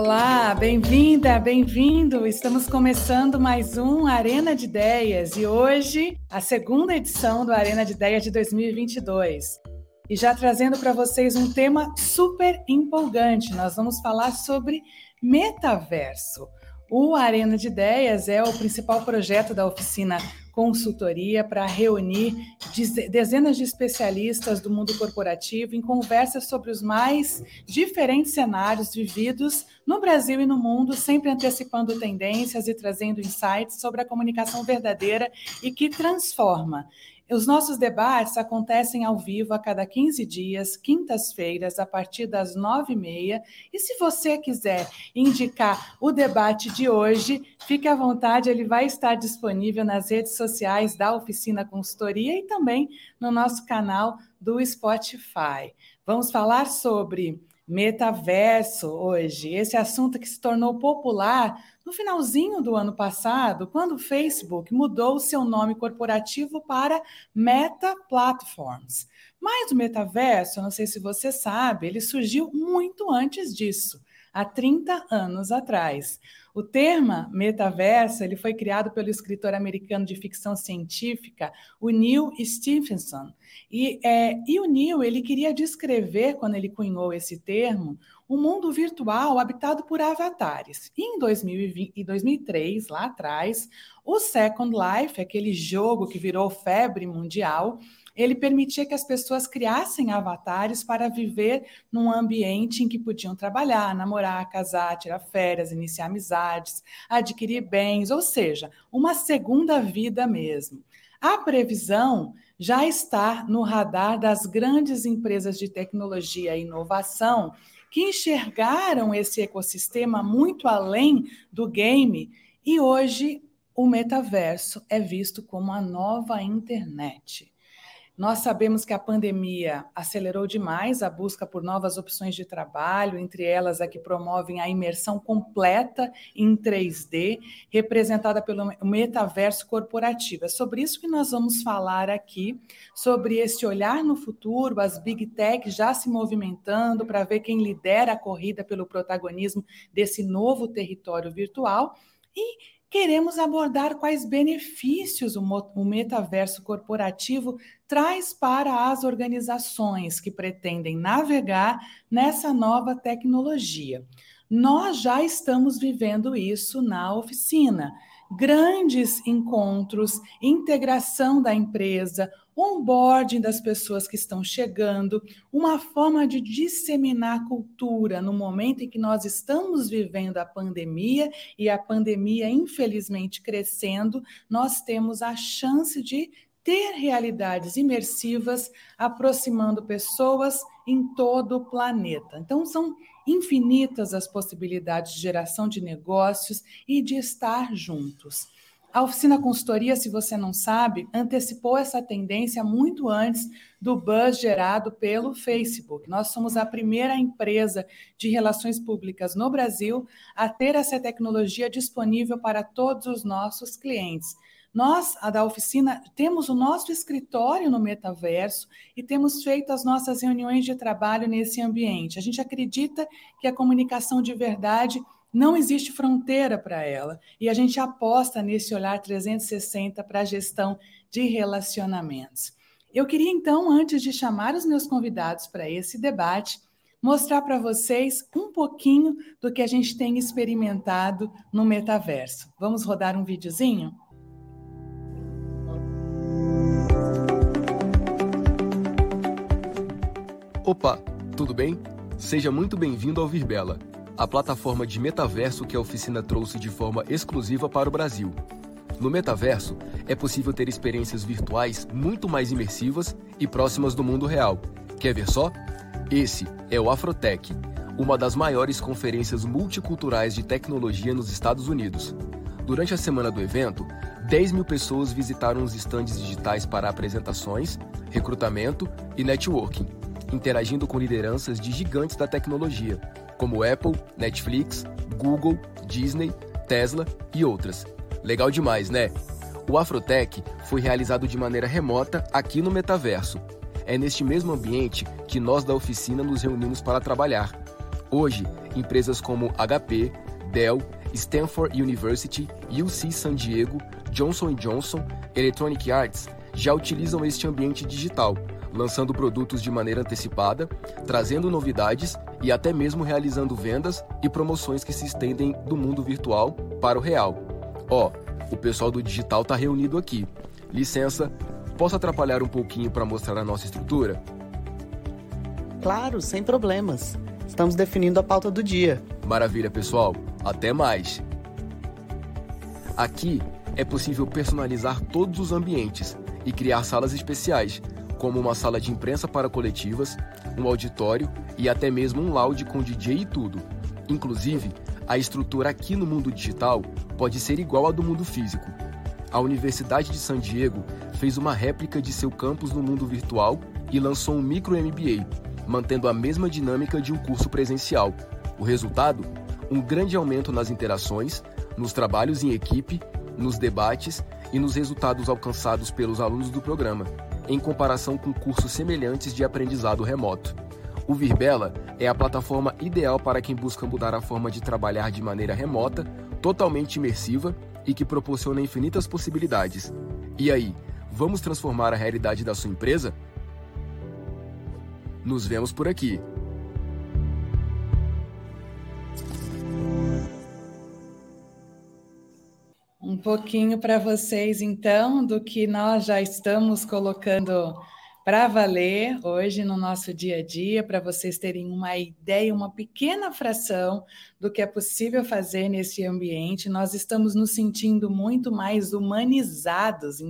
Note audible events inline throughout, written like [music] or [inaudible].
Olá, bem-vinda, bem-vindo. Estamos começando mais um Arena de Ideias e hoje a segunda edição do Arena de Ideias de 2022. E já trazendo para vocês um tema super empolgante. Nós vamos falar sobre metaverso. O Arena de Ideias é o principal projeto da oficina consultoria para reunir dezenas de especialistas do mundo corporativo em conversas sobre os mais diferentes cenários vividos no Brasil e no mundo, sempre antecipando tendências e trazendo insights sobre a comunicação verdadeira e que transforma. Os nossos debates acontecem ao vivo a cada 15 dias, quintas-feiras, a partir das 9h30. E se você quiser indicar o debate de hoje, fique à vontade, ele vai estar disponível nas redes sociais da Oficina Consultoria e também no nosso canal do Spotify. Vamos falar sobre metaverso hoje, esse assunto que se tornou popular no finalzinho do ano passado, quando o Facebook mudou o seu nome corporativo para Meta Platforms. Mas o metaverso, não sei se você sabe, ele surgiu muito antes disso, há 30 anos atrás. O termo metaverso ele foi criado pelo escritor americano de ficção científica, o Neil Stephenson. E, é, e o Neil ele queria descrever, quando ele cunhou esse termo, um mundo virtual habitado por avatares. Em 2020, 2003, lá atrás, o Second Life, aquele jogo que virou febre mundial, ele permitia que as pessoas criassem avatares para viver num ambiente em que podiam trabalhar, namorar, casar, tirar férias, iniciar amizades, adquirir bens, ou seja, uma segunda vida mesmo. A previsão já está no radar das grandes empresas de tecnologia e inovação que enxergaram esse ecossistema muito além do game e hoje o metaverso é visto como a nova internet. Nós sabemos que a pandemia acelerou demais a busca por novas opções de trabalho, entre elas a que promovem a imersão completa em 3D, representada pelo metaverso corporativo. É sobre isso que nós vamos falar aqui, sobre esse olhar no futuro, as big tech já se movimentando para ver quem lidera a corrida pelo protagonismo desse novo território virtual e queremos abordar quais benefícios o metaverso corporativo traz para as organizações que pretendem navegar nessa nova tecnologia. Nós já estamos vivendo isso na oficina grandes encontros, integração da empresa, onboarding das pessoas que estão chegando, uma forma de disseminar cultura no momento em que nós estamos vivendo a pandemia e a pandemia, infelizmente, crescendo, nós temos a chance de ter realidades imersivas aproximando pessoas em todo o planeta. Então, são infinitas as possibilidades de geração de negócios e de estar juntos. A oficina consultoria, se você não sabe, antecipou essa tendência muito antes do buzz gerado pelo Facebook. Nós somos a primeira empresa de relações públicas no Brasil a ter essa tecnologia disponível para todos os nossos clientes. Nós, a da oficina, temos o nosso escritório no metaverso e temos feito as nossas reuniões de trabalho nesse ambiente. A gente acredita que a comunicação de verdade não existe fronteira para ela e a gente aposta nesse olhar 360 para a gestão de relacionamentos. Eu queria então, antes de chamar os meus convidados para esse debate, mostrar para vocês um pouquinho do que a gente tem experimentado no metaverso. Vamos rodar um videozinho? Opa, tudo bem? Seja muito bem-vindo ao Virbela, a plataforma de metaverso que a oficina trouxe de forma exclusiva para o Brasil. No metaverso, é possível ter experiências virtuais muito mais imersivas e próximas do mundo real. Quer ver só? Esse é o Afrotech, uma das maiores conferências multiculturais de tecnologia nos Estados Unidos. Durante a semana do evento, 10 mil pessoas visitaram os estandes digitais para apresentações, recrutamento e networking interagindo com lideranças de gigantes da tecnologia, como Apple, Netflix, Google, Disney, Tesla e outras. Legal demais, né? O Afrotech foi realizado de maneira remota aqui no metaverso. É neste mesmo ambiente que nós da oficina nos reunimos para trabalhar. Hoje, empresas como HP, Dell, Stanford University, UC San Diego, Johnson Johnson, Electronic Arts já utilizam este ambiente digital, lançando produtos de maneira antecipada, trazendo novidades e até mesmo realizando vendas e promoções que se estendem do mundo virtual para o real. Ó, oh, o pessoal do digital está reunido aqui. Licença, posso atrapalhar um pouquinho para mostrar a nossa estrutura? Claro, sem problemas. Estamos definindo a pauta do dia. Maravilha, pessoal. Até mais. Aqui é possível personalizar todos os ambientes e criar salas especiais, como uma sala de imprensa para coletivas, um auditório e até mesmo um lounge com DJ e tudo. Inclusive, a estrutura aqui no mundo digital pode ser igual à do mundo físico. A Universidade de San Diego fez uma réplica de seu campus no mundo virtual e lançou um micro MBA, mantendo a mesma dinâmica de um curso presencial. O resultado? Um grande aumento nas interações, nos trabalhos em equipe, nos debates e nos resultados alcançados pelos alunos do programa, em comparação com cursos semelhantes de aprendizado remoto. O Virbela é a plataforma ideal para quem busca mudar a forma de trabalhar de maneira remota, totalmente imersiva e que proporciona infinitas possibilidades. E aí, vamos transformar a realidade da sua empresa? Nos vemos por aqui. Um pouquinho para vocês, então, do que nós já estamos colocando para valer hoje no nosso dia a dia, para vocês terem uma ideia, uma pequena fração do que é possível fazer nesse ambiente. Nós estamos nos sentindo muito mais humanizados.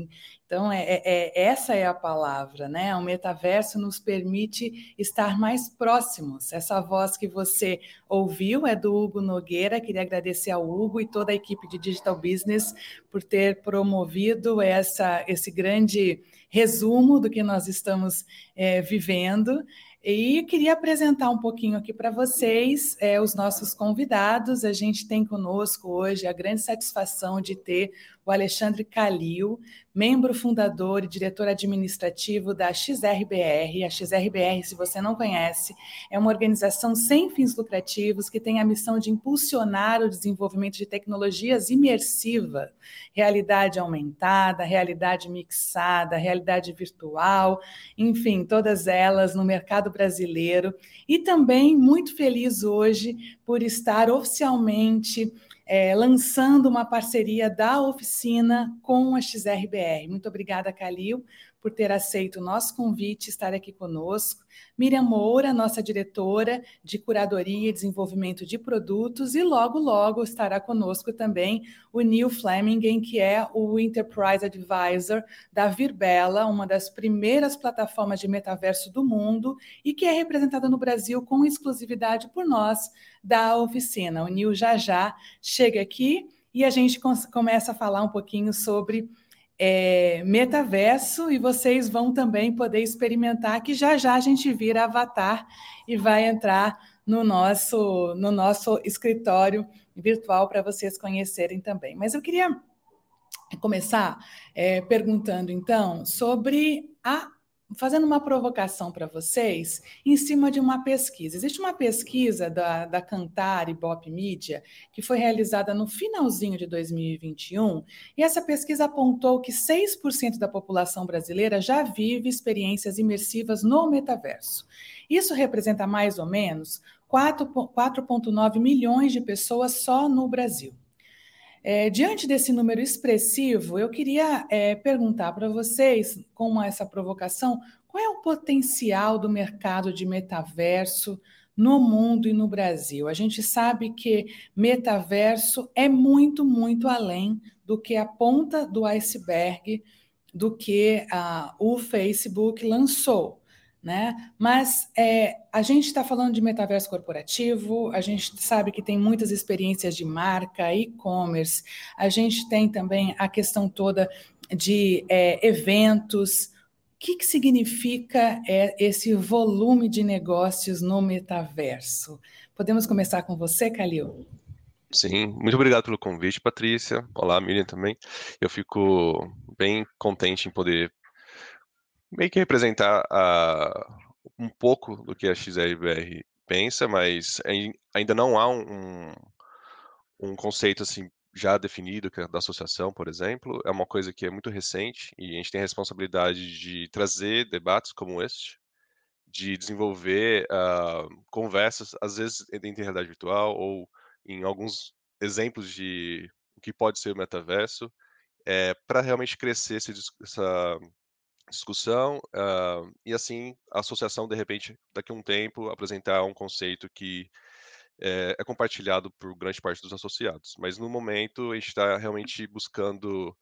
Então, é, é, é, essa é a palavra, né? O metaverso nos permite estar mais próximos. Essa voz que você ouviu é do Hugo Nogueira. Queria agradecer ao Hugo e toda a equipe de Digital Business por ter promovido essa, esse grande resumo do que nós estamos é, vivendo. E queria apresentar um pouquinho aqui para vocês é, os nossos convidados. A gente tem conosco hoje a grande satisfação de ter o Alexandre Calil, membro fundador e diretor administrativo da XRBR. A XRBR, se você não conhece, é uma organização sem fins lucrativos que tem a missão de impulsionar o desenvolvimento de tecnologias imersivas, realidade aumentada, realidade mixada, realidade virtual, enfim, todas elas no mercado brasileiro. E também muito feliz hoje por estar oficialmente é, lançando uma parceria da oficina com a XRBR. Muito obrigada, Calil, por ter aceito o nosso convite, estar aqui conosco. Miriam Moura, nossa diretora de curadoria e desenvolvimento de produtos, e logo, logo estará conosco também o Neil Flemingen, que é o Enterprise Advisor da Virbela, uma das primeiras plataformas de metaverso do mundo e que é representada no Brasil com exclusividade por nós da oficina. O Neil já já chega aqui e a gente começa a falar um pouquinho sobre é, metaverso e vocês vão também poder experimentar que já já a gente vira avatar e vai entrar no nosso no nosso escritório virtual para vocês conhecerem também. Mas eu queria começar é, perguntando então sobre a fazendo uma provocação para vocês em cima de uma pesquisa. Existe uma pesquisa da, da Cantar e Bop Media que foi realizada no finalzinho de 2021 e essa pesquisa apontou que 6% da população brasileira já vive experiências imersivas no metaverso. Isso representa mais ou menos 4,9 milhões de pessoas só no Brasil. É, diante desse número expressivo, eu queria é, perguntar para vocês, com essa provocação, qual é o potencial do mercado de metaverso no mundo e no Brasil? A gente sabe que metaverso é muito, muito além do que a ponta do iceberg do que uh, o Facebook lançou né? Mas é, a gente está falando de metaverso corporativo, a gente sabe que tem muitas experiências de marca, e-commerce, a gente tem também a questão toda de é, eventos. O que, que significa é, esse volume de negócios no metaverso? Podemos começar com você, Calil? Sim, muito obrigado pelo convite, Patrícia. Olá, Miriam também. Eu fico bem contente em poder meio que representar a, um pouco do que a XRBR pensa, mas ainda não há um, um conceito assim já definido é da associação, por exemplo. É uma coisa que é muito recente e a gente tem a responsabilidade de trazer debates como este, de desenvolver uh, conversas, às vezes em realidade virtual ou em alguns exemplos de o que pode ser o metaverso, é, para realmente crescer esse, essa discussão uh, e assim a associação de repente daqui a um tempo apresentar um conceito que é, é compartilhado por grande parte dos associados. Mas no momento a gente está realmente buscando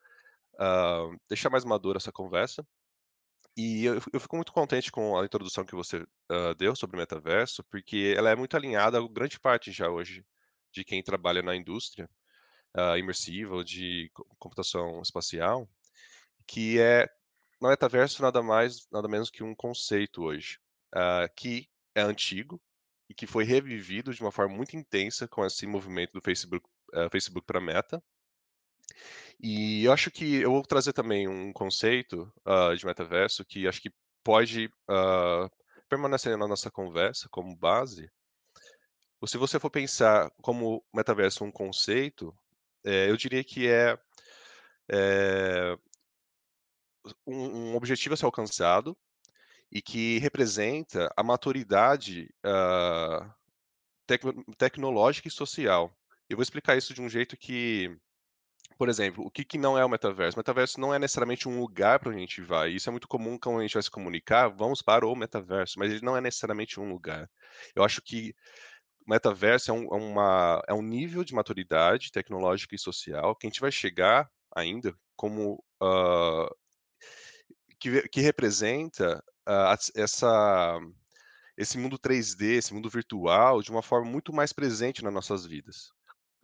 uh, deixar mais madura essa conversa. E eu, eu, fico muito contente com a introdução que você uh, deu sobre metaverso, porque ela é muito alinhada a grande parte já hoje de quem trabalha na indústria imersiva ou de computação espacial, que é no metaverso nada mais, nada menos que um conceito hoje, uh, que é antigo e que foi revivido de uma forma muito intensa com esse movimento do Facebook, uh, Facebook para Meta. E eu acho que eu vou trazer também um conceito uh, de metaverso que acho que pode permanecer na nossa conversa como base. Ou se você for pensar como metaverso um conceito, é, eu diria que é, é um, um, objetivo a ser alcançado e que representa a maturidade uh, tec tecnológica e social. Eu vou explicar isso de um jeito que, por exemplo, o que, que não é o metaverso? O metaverso não é necessariamente um lugar para a gente vai. Isso é muito comum quando a gente vai se comunicar, vamos para o metaverso, mas ele não é necessariamente um lugar. Eu acho que metaverso é um, é uma, é um nível de maturidade tecnológica e social que a gente vai chegar ainda como uh, que, que representa uh, essa, esse mundo 3D, esse mundo virtual, de uma forma muito mais presente nas nossas vidas.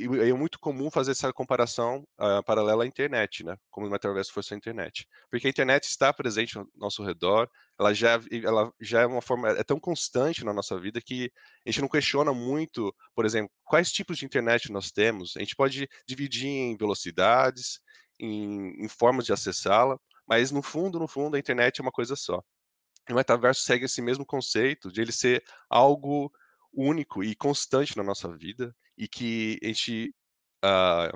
E é muito comum fazer essa comparação uh, paralela à internet, né? Como o metaverso fosse a internet. Porque a internet está presente ao nosso redor, ela já, ela já é uma forma, é tão constante na nossa vida que a gente não questiona muito, por exemplo, quais tipos de internet nós temos. A gente pode dividir em velocidades, em, em formas de acessá-la, mas no fundo, no fundo, a internet é uma coisa só. O metaverso segue esse mesmo conceito de ele ser algo único e constante na nossa vida e que a gente uh,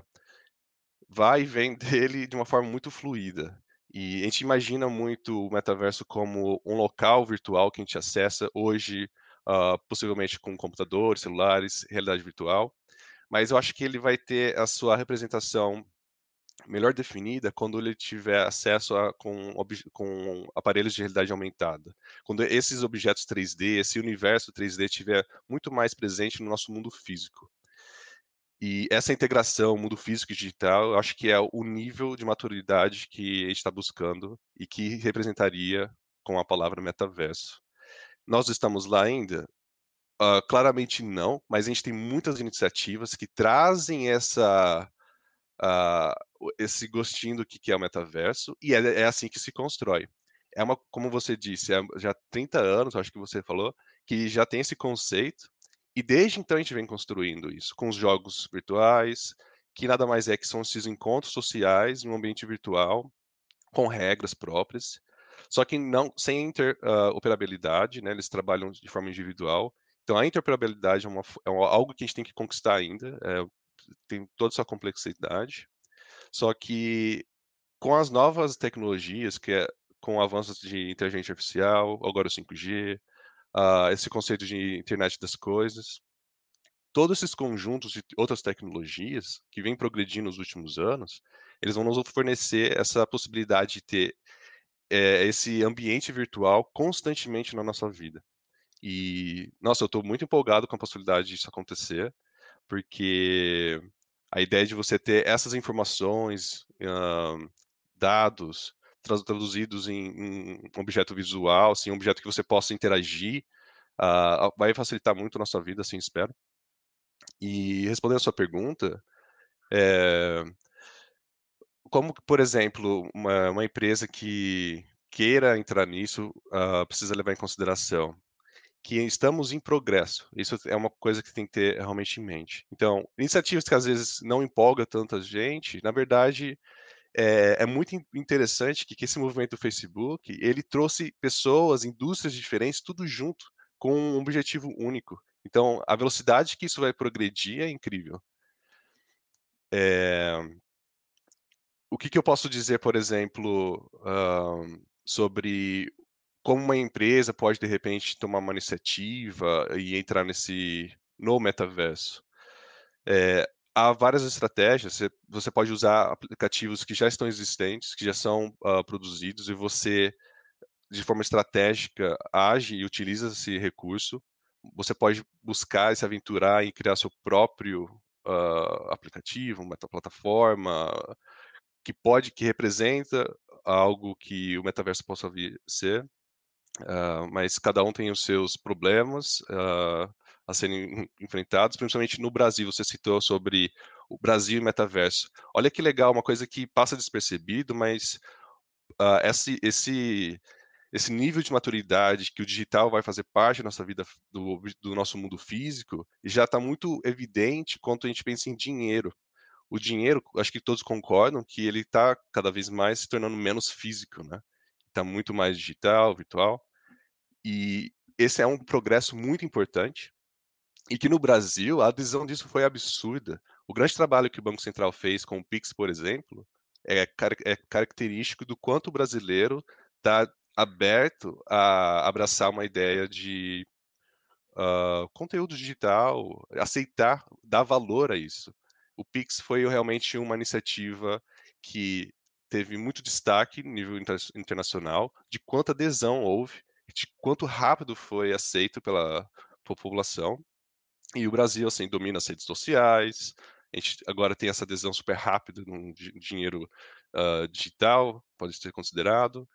vai e vem [laughs] dele de uma forma muito fluida. E a gente imagina muito o metaverso como um local virtual que a gente acessa hoje, uh, possivelmente com computadores, celulares, realidade virtual. Mas eu acho que ele vai ter a sua representação melhor definida quando ele tiver acesso a, com, com aparelhos de realidade aumentada. Quando esses objetos 3D, esse universo 3D estiver muito mais presente no nosso mundo físico. E essa integração mundo físico e digital, eu acho que é o nível de maturidade que a gente está buscando e que representaria com a palavra metaverso. Nós estamos lá ainda? Uh, claramente não, mas a gente tem muitas iniciativas que trazem essa uh, esse gostinho do que é o metaverso, e é, é, assim que se constrói. É uma, como você disse, é já 30 anos, acho que você falou, que já tem esse conceito, e desde então a gente vem construindo isso, com os jogos virtuais, que nada mais é que são esses encontros sociais em um ambiente virtual, com regras próprias, só que não sem interoperabilidade, uh, né? Eles trabalham de forma individual. Então a interoperabilidade é, uma, é algo que a gente tem que conquistar ainda. É, tem toda essa complexidade. Só que com as novas tecnologias, que é com avanços de inteligência artificial, agora o 5G, uh, ah, esse conceito de internet das coisas, todos esses conjuntos de outras tecnologias que vêm progredindo nos últimos anos, eles vão nos fornecer essa possibilidade de ter é, esse ambiente virtual constantemente na nossa vida. E, nossa, eu estou muito empolgado com a possibilidade disso acontecer porque a ideia de você ter essas informações, uh, dados traduzidos em, um objeto visual, assim, um objeto que você possa interagir, uh, vai facilitar muito a nossa vida, assim espero. E respondendo a sua pergunta, é, como, por exemplo, uma, uma, empresa que queira entrar nisso uh, precisa levar em consideração que estamos em progresso. Isso é uma coisa que tem que ter realmente em mente. Então, iniciativas que às vezes não empolga tanta gente, na verdade, é, é muito interessante que, que, esse movimento do Facebook, ele trouxe pessoas, indústrias diferentes, tudo junto, com um objetivo único. Então, a velocidade que isso vai progredir é incrível. É... O que, que, eu posso dizer, por exemplo, uh, sobre como uma empresa pode, de repente, tomar uma iniciativa e entrar nesse no metaverso? É, há várias estratégias. Você, pode usar aplicativos que já estão existentes, que já são uh, produzidos, e você, de forma estratégica, age e utiliza esse recurso. Você pode buscar e se aventurar em criar seu próprio uh, aplicativo, uma plataforma que pode, que representa algo que o metaverso possa vir ser. Uh, mas cada um tem os seus problemas. Uh, a serem [laughs] enfrentados, principalmente no Brasil. Você citou sobre o Brasil e metaverso. Olha que legal, uma coisa que passa despercebido, mas uh, esse, esse, esse nível de maturidade que o digital vai fazer parte da nossa vida, do, do nosso mundo físico, já está muito evidente quando a gente pensa em dinheiro. O dinheiro, acho que todos concordam que ele está cada vez mais se tornando menos físico, né? Está muito mais digital, virtual. E esse é um progresso muito importante e que no Brasil a adesão disso foi absurda. O grande trabalho que o Banco Central fez com o Pix, por exemplo, é, car é característico do quanto o brasileiro está aberto a abraçar uma ideia de uh, conteúdo digital, aceitar, dar valor a isso. O Pix foi realmente uma iniciativa que teve muito destaque no nível inter internacional, de quanta adesão houve, de quanto rápido foi aceito pela população. E o Brasil, assim, domina as redes sociais, a gente agora tem essa adesão super rápida num dinheiro uh, digital, pode ser considerado.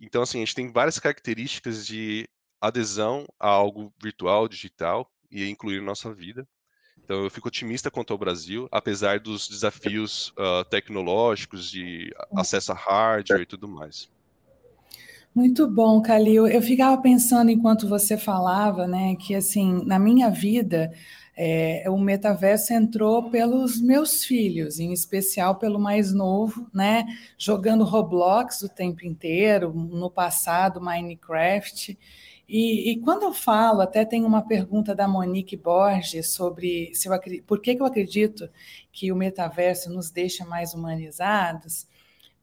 Então, assim, a gente tem várias características de adesão a algo virtual, digital, e incluir nossa vida. Então, eu fico otimista quanto ao Brasil, apesar dos desafios uh, tecnológicos, de acesso a hardware e tudo mais. Muito bom, Calil. Eu ficava pensando enquanto você falava, né, que assim, na minha vida, é, o metaverso entrou pelos meus filhos, em especial pelo mais novo, né, jogando Roblox o tempo inteiro, no passado Minecraft. E, e, quando eu falo, até tem uma pergunta da Monique Borges sobre se eu, por que, que eu acredito que o metaverso nos deixa mais humanizados.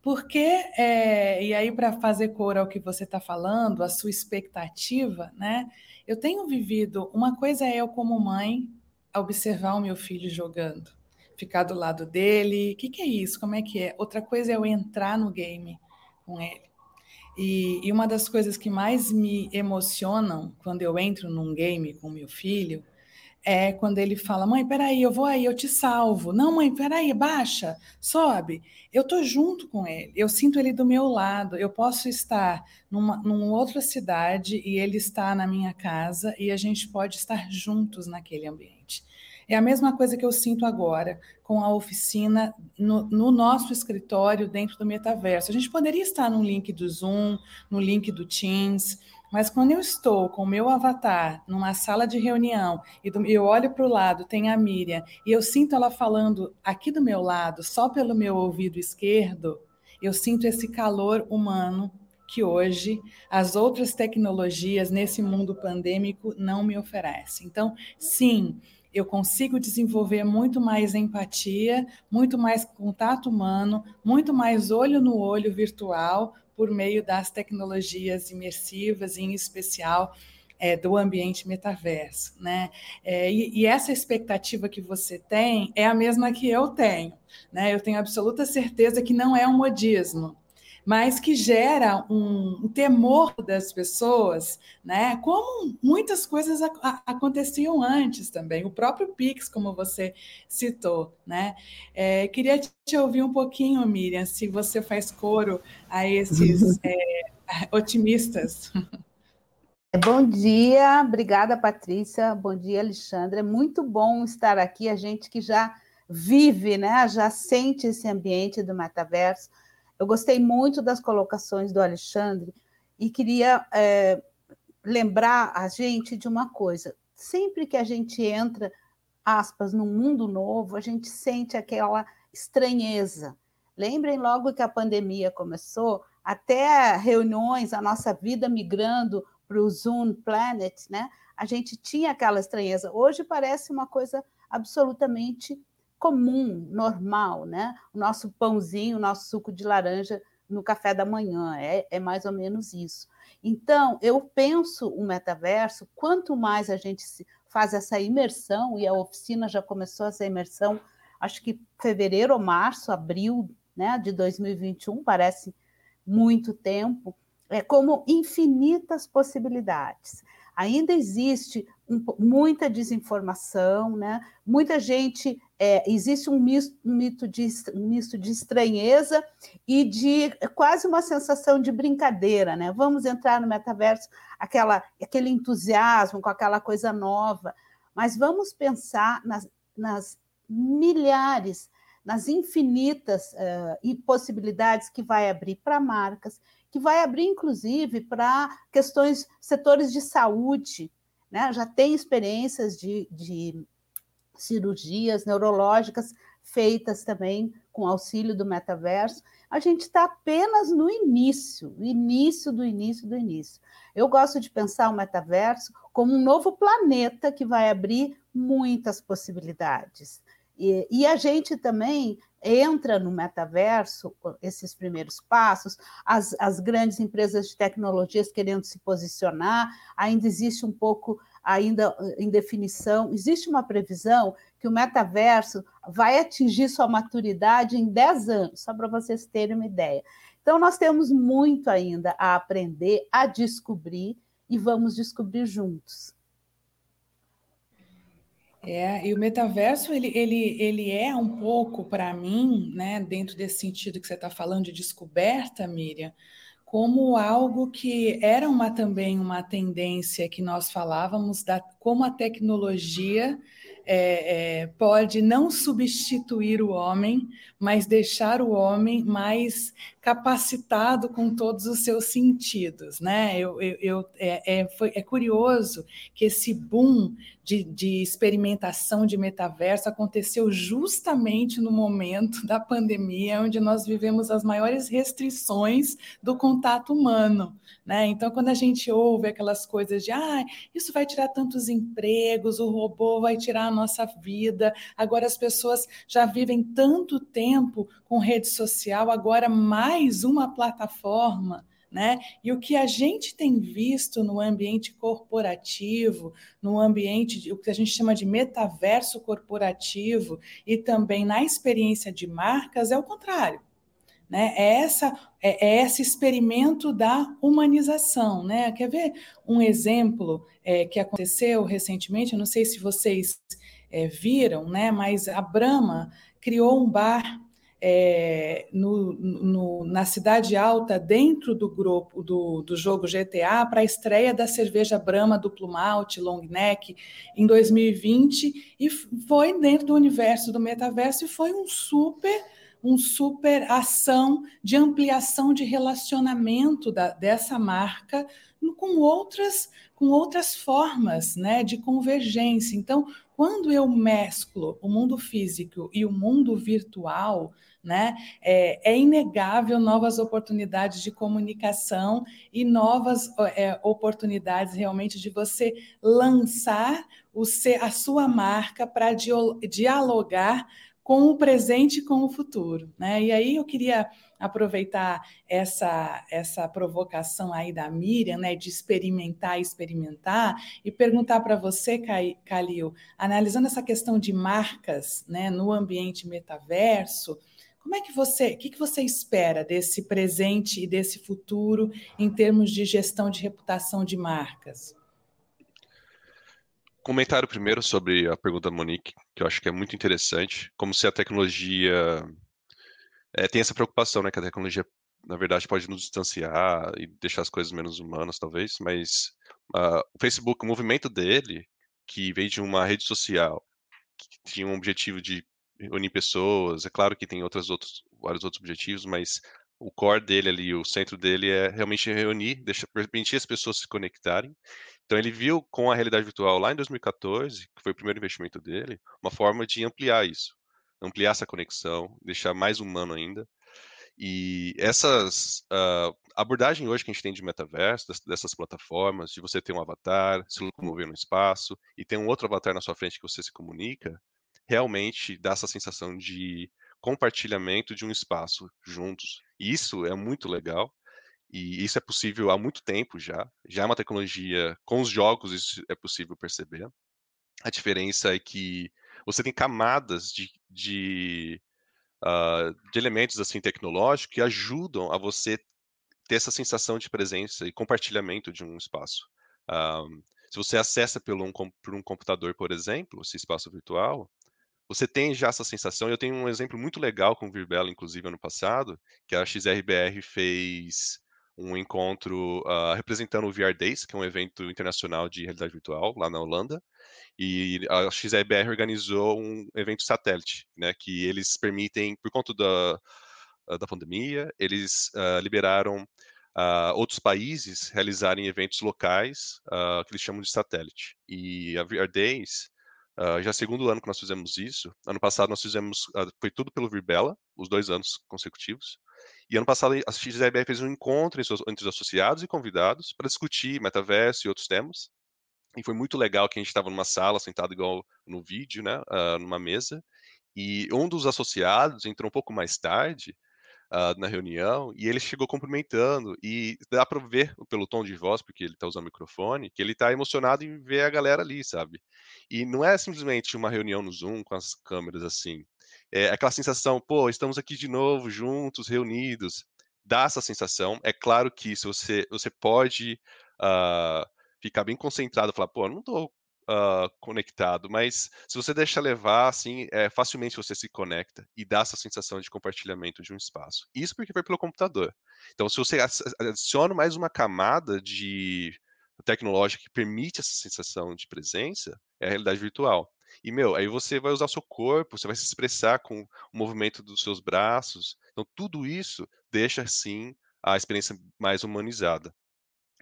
Porque, é, e aí para fazer cor ao que você está falando, a sua expectativa, né? Eu tenho vivido, uma coisa é eu como mãe observar o meu filho jogando, ficar do lado dele, o que, que é isso, como é que é? Outra coisa é eu entrar no game com ele. E, e uma das coisas que mais me emocionam quando eu entro num game com meu filho é quando ele fala: Mãe, peraí, eu vou aí, eu te salvo. Não, mãe, peraí, baixa, sobe. Eu tô junto com ele, eu sinto ele do meu lado. Eu posso estar numa, numa outra cidade e ele está na minha casa e a gente pode estar juntos naquele ambiente. É a mesma coisa que eu sinto agora com a oficina no, no, nosso escritório dentro do metaverso. A gente poderia estar no link do Zoom, no link do Teams, mas quando eu estou com o meu avatar numa sala de reunião e do, eu olho para o lado, tem a Miriam, e eu sinto ela falando aqui do meu lado, só pelo meu ouvido esquerdo, eu sinto esse calor humano que hoje as outras tecnologias nesse mundo pandêmico não me oferecem. Então, sim, eu consigo desenvolver muito mais empatia, muito mais contato humano, muito mais olho no olho virtual, por meio das tecnologias imersivas, em especial é, do ambiente metaverso, né? É, e, e, essa expectativa que você tem é a mesma que eu tenho, né? Eu tenho absoluta certeza que não é um modismo, mas que gera um, um temor das pessoas, né? Como muitas coisas a, a, aconteciam antes também, o próprio Pix, como você citou, né? É, queria te ouvir um pouquinho, Miriam, se você faz coro a esses [laughs] é, otimistas. Bom dia, obrigada Patrícia, bom dia Alexandre, é muito bom estar aqui, a gente que já vive, né, já sente esse ambiente do metaverso, eu gostei muito das colocações do Alexandre e queria é, lembrar a gente de uma coisa: sempre que a gente entra, aspas, num mundo novo, a gente sente aquela estranheza. Lembrem logo que a pandemia começou, até reuniões, a nossa vida migrando para o Zoom Planet, né? a gente tinha aquela estranheza. Hoje parece uma coisa absolutamente comum, normal, né? O nosso pãozinho, o nosso suco de laranja no café da manhã, é, é mais ou menos isso. Então, eu penso o metaverso, quanto mais a gente faz essa imersão, e a oficina já começou essa imersão, acho que fevereiro ou março, abril né, de 2021, parece muito tempo, é como infinitas possibilidades ainda existe um, muita desinformação, né? muita gente, é, existe um misto, um, mito de, um misto de estranheza e de quase uma sensação de brincadeira. Né? Vamos entrar no metaverso, aquela, aquele entusiasmo com aquela coisa nova, mas vamos pensar nas, nas milhares, nas infinitas uh, possibilidades que vai abrir para marcas, que vai abrir, inclusive, para questões, setores de saúde, né? já tem experiências de, de cirurgias neurológicas feitas também com auxílio do metaverso. A gente está apenas no início, início do início do início. Eu gosto de pensar o metaverso como um novo planeta que vai abrir muitas possibilidades. E, e, a gente também entra no metaverso, esses primeiros passos, as, as grandes empresas de tecnologias querendo se posicionar, ainda existe um pouco ainda em definição, existe uma previsão que o metaverso vai atingir sua maturidade em 10 anos, só para vocês terem uma ideia. Então, nós temos muito ainda a aprender, a descobrir, e vamos descobrir juntos. É, e o metaverso, ele, ele, ele é um pouco, para mim, né, dentro desse sentido que você está falando de descoberta, Miriam, como algo que era uma também uma tendência que nós falávamos da como a tecnologia é, é, pode não substituir o homem, mas deixar o homem mais capacitado com todos os seus sentidos, né? Eu, eu, eu é, é, foi, é curioso que esse boom de, de, experimentação de metaverso aconteceu justamente no momento da pandemia, onde nós vivemos as maiores restrições do contato humano. Né? Então, quando a gente ouve aquelas coisas de ah, isso vai tirar tantos empregos, o robô vai tirar nossa vida, agora as pessoas já vivem tanto tempo com rede social, agora mais uma plataforma. Né? E o que a gente tem visto no ambiente corporativo, no ambiente, o que a gente chama de metaverso corporativo, e também na experiência de marcas, é o contrário. Né? É, essa, é, é esse experimento da humanização. Né? Quer ver um exemplo é, que aconteceu recentemente? Eu não sei se vocês é, viram, né? mas a Brahma criou um bar é, no, no, na Cidade Alta, dentro do grupo do, do jogo GTA, para a estreia da cerveja Brahma duplo malte, long neck, em 2020, e foi dentro do universo do metaverso e foi um super um super ação de ampliação de relacionamento da, dessa marca com outras com outras formas né, de convergência. Então, quando eu mesclo o mundo físico e o mundo virtual, né, é, é inegável novas oportunidades de comunicação e novas é, oportunidades realmente de você lançar o, a sua marca para dialogar com o presente e com o futuro. Né? E aí eu queria aproveitar essa, essa provocação aí da Miriam, né, de experimentar, experimentar, e perguntar para você, Calil, analisando essa questão de marcas né, no ambiente metaverso, como é que você, o que, que você espera desse presente e desse futuro em termos de gestão de reputação de marcas? comentário primeiro sobre a pergunta da Monique, que eu acho que é muito interessante, como se a tecnologia é, tem essa preocupação, né, que a tecnologia na verdade pode nos distanciar e deixar as coisas menos humanas, talvez, mas uh, o Facebook, o movimento dele, que veio de uma rede social que tinha um objetivo de unir pessoas, é claro que tem outros, outros vários outros objetivos, mas o core dele ali, o centro dele é realmente reunir, deixar, permitir as pessoas se conectarem. Então ele viu com a realidade virtual lá em 2014, que foi o primeiro investimento dele, uma forma de ampliar isso, ampliar essa conexão, deixar mais humano ainda. E essas uh, abordagem hoje que a gente tem de metaverso, dessas plataformas, de você ter um avatar, se locomover no espaço e ter um outro avatar na sua frente que você se comunica, realmente dá essa sensação de compartilhamento de um espaço juntos. E isso é muito legal. E isso é possível há muito tempo já. Já é uma tecnologia, com os jogos, isso é possível perceber. A diferença é que você tem camadas de, de uh, de elementos assim tecnológicos que ajudam a você ter essa sensação de presença e compartilhamento de um espaço. Um, se você acessa pelo um, por um computador, por exemplo, esse espaço virtual, você tem já essa sensação. Eu tenho um exemplo muito legal com o Virbela, inclusive, ano passado, que a XRBR fez um encontro uh, representando o VR Days, que é um evento internacional de realidade virtual lá na Holanda. E a XRBR organizou um evento satélite, né, que eles permitem, por conta da, da pandemia, eles uh, liberaram uh, outros países realizarem eventos locais, que eles chamam de satélite. E a VR Days, já é segundo ano que nós fizemos isso. Ano passado nós fizemos, foi tudo pelo Virbela, os dois anos consecutivos. E ano passado a XRBR fez um encontro entre os associados e convidados para discutir metaverso e outros temas. E foi muito legal que a gente estava numa sala, sentado igual no vídeo, né, uh, numa mesa, e um dos associados entrou um pouco mais tarde uh, na reunião e ele chegou cumprimentando e dá para ver pelo tom de voz, porque ele está usando microfone, que ele está emocionado em ver a galera ali, sabe? E não é simplesmente uma reunião no Zoom com as câmeras assim, é aquela sensação, pô, estamos aqui de novo juntos, reunidos, dá essa sensação. É claro que se você você pode uh, ficar bem concentrado, falar, pô, não estou uh, conectado, mas se você deixa levar, assim, é, facilmente você se conecta e dá essa sensação de compartilhamento de um espaço. Isso porque foi pelo computador. Então, se você adiciona mais uma camada de tecnológica que permite essa sensação de presença, é a realidade virtual. E, meu, aí você vai usar o seu corpo, você vai se expressar com o movimento dos seus braços. Então, tudo isso deixa, sim, a experiência mais humanizada.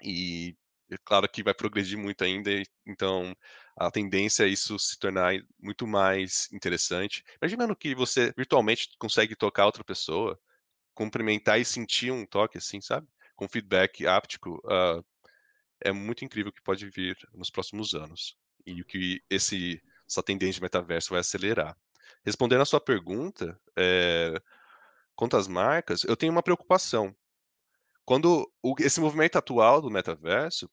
E é claro que vai progredir muito ainda, então a tendência é isso se tornar muito mais interessante. Imaginando que você virtualmente consegue tocar outra pessoa, cumprimentar e sentir um toque assim, sabe? Com feedback áptico, uh, é muito incrível o que pode vir nos próximos anos. E o que esse, essa tendência de metaverso vai acelerar. Respondendo a sua pergunta, é, quanto às marcas, eu tenho uma preocupação quando o, esse movimento atual do metaverso,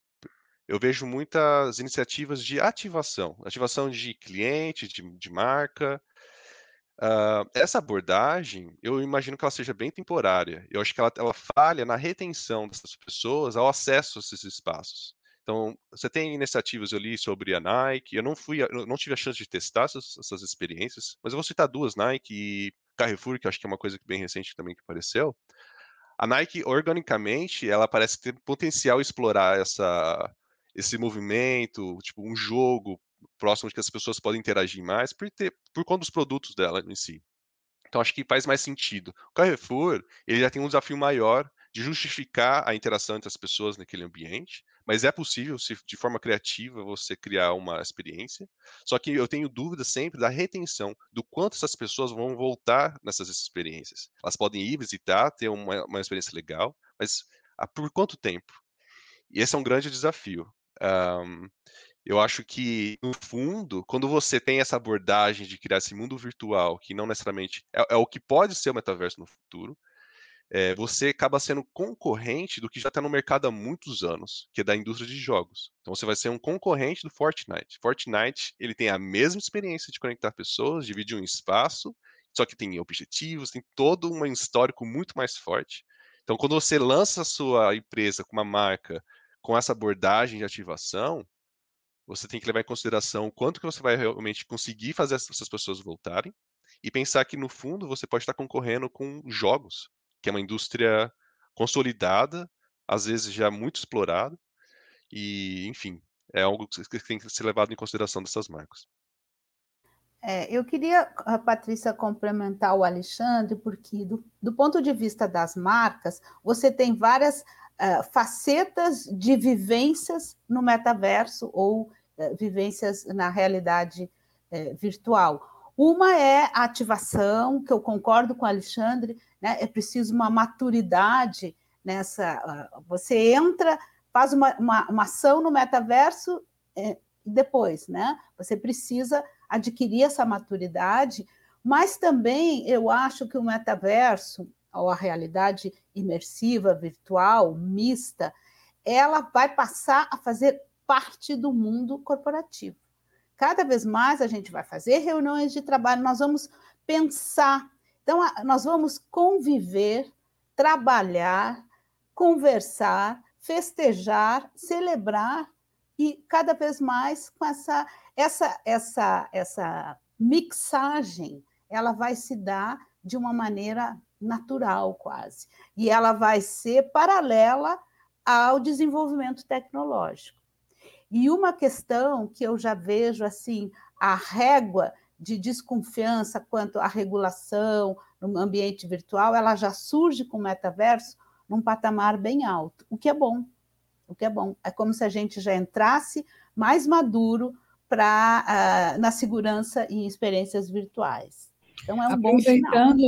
eu vejo muitas iniciativas de ativação, ativação de cliente, de, de marca. Uh, essa abordagem, eu imagino que ela seja bem temporária. Eu acho que ela, ela falha na retenção dessas pessoas ao acesso a esses espaços. Então, você tem iniciativas, eu li sobre a Nike, eu não fui, eu não tive a chance de testar essas, essas, experiências, mas eu vou citar duas, Nike e Carrefour, que acho que é uma coisa bem recente também que apareceu, a Nike, organicamente, ela parece ter potencial explorar essa, esse movimento, tipo um jogo próximo de que as pessoas podem interagir mais por, ter, por conta dos produtos dela em si. Então acho que faz mais sentido. O Carrefour, ele já tem um desafio maior de justificar a interação entre as pessoas naquele ambiente, mas é possível, se de forma criativa, você criar uma experiência. Só que eu tenho dúvida sempre da retenção, do quanto essas pessoas vão voltar nessas experiências. Elas podem ir visitar, ter uma, uma experiência legal, mas ah, por quanto tempo? E esse é um grande desafio. Um, eu acho que, no fundo, quando você tem essa abordagem de criar esse mundo virtual, que não necessariamente é, é o que pode ser o metaverso no futuro, é, você acaba sendo concorrente do que já está no mercado há muitos anos, que é da indústria de jogos. Então você vai ser um concorrente do Fortnite. Fortnite ele tem a mesma experiência de conectar pessoas, dividir um espaço, só que tem objetivos, tem todo um histórico muito mais forte. Então quando você lança a sua empresa com uma marca com essa abordagem de ativação, você tem que levar em consideração o quanto que você vai realmente conseguir fazer essas pessoas voltarem e pensar que no fundo você pode estar concorrendo com jogos que é uma indústria consolidada, às vezes já muito explorada, e, enfim, é algo que tem que ser levado em consideração dessas marcas. É, eu queria, Patrícia, complementar o Alexandre, porque, do, do ponto de vista das marcas, você tem várias uh, facetas de vivências no metaverso ou uh, vivências na realidade uh, virtual. Uma é a ativação, que eu concordo com o Alexandre, né? é preciso uma maturidade nessa. Você entra, faz uma, uma, uma ação no metaverso é, depois, né? Você precisa adquirir essa maturidade, mas também eu acho que o metaverso, ou a realidade imersiva, virtual, mista, ela vai passar a fazer parte do mundo corporativo. Cada vez mais a gente vai fazer reuniões de trabalho, nós vamos pensar, então nós vamos conviver, trabalhar, conversar, festejar, celebrar e cada vez mais com essa essa essa essa mixagem, ela vai se dar de uma maneira natural quase. E ela vai ser paralela ao desenvolvimento tecnológico. E uma questão que eu já vejo assim, a régua de desconfiança quanto à regulação no ambiente virtual, ela já surge com o metaverso num patamar bem alto, o que é bom. O que é bom. É como se a gente já entrasse mais maduro para uh, na segurança e experiências virtuais. Então é um bom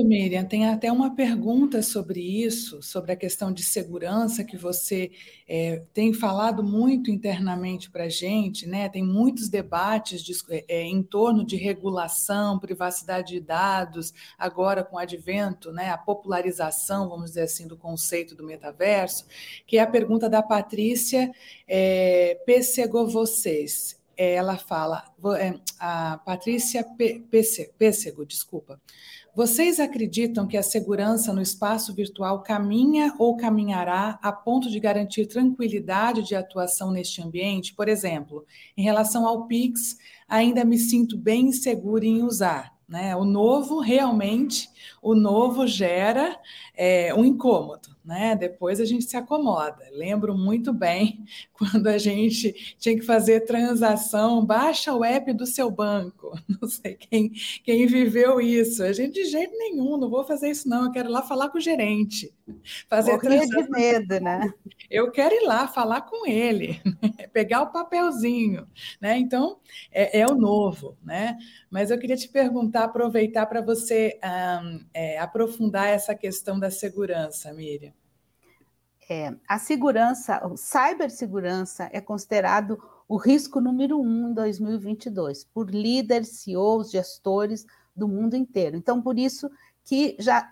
Miriam, tem até uma pergunta sobre isso, sobre a questão de segurança que você é, tem falado muito internamente para a gente, né? Tem muitos debates de, é, em torno de regulação, privacidade de dados, agora com o advento, né? A popularização, vamos dizer assim, do conceito do metaverso, que é a pergunta da Patrícia é, vocês. Ela fala, é, a Patrícia Pêssego, desculpa. Vocês acreditam que a segurança no espaço virtual caminha ou caminhará a ponto de garantir tranquilidade de atuação neste ambiente? Por exemplo, em relação ao Pix, ainda me sinto bem insegura em usar. Né? O novo, realmente, o novo gera é, um incômodo né? Depois a gente se acomoda. Lembro muito bem [laughs] quando a gente tinha que fazer transação, baixa o app do seu banco. [laughs] Não sei quem, quem viveu isso. A gente de jeito nenhum, não vou fazer isso não, eu quero ir lá falar com o gerente. Fazer Morria transação. de medo, né? Eu quero ir lá falar com ele, [laughs] pegar o papelzinho, né? Então, é, é, o novo, né? Mas eu queria te perguntar, aproveitar para você um, é, aprofundar essa questão da segurança, Miriam. É, a segurança, a cibersegurança é considerado o risco número um em 2022 por líderes, CEOs, gestores do mundo inteiro. Então, por isso que já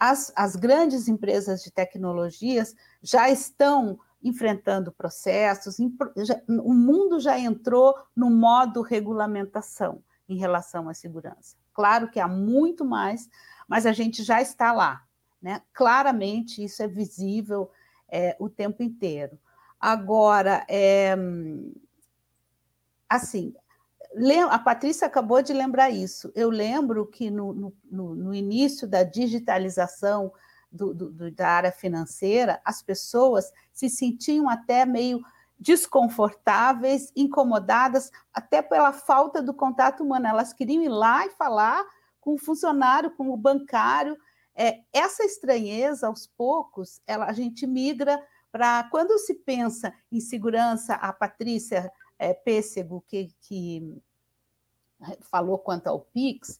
as, as grandes empresas de tecnologias já estão enfrentando processos, já, o mundo já entrou no modo regulamentação em relação à segurança. Claro que há muito mais, mas a gente já está lá. Né? Claramente, isso é visível é, o tempo inteiro. Agora, é, assim, a Patrícia acabou de lembrar isso. Eu lembro que no, no, no início da digitalização do, do, da área financeira, as pessoas se sentiam até meio desconfortáveis, incomodadas, até pela falta do contato humano. Elas queriam ir lá e falar com o funcionário, com o bancário, é, essa estranheza, aos poucos, ela, a gente migra para quando se pensa em segurança, a Patrícia é, Pêssego, que, que falou quanto ao Pix,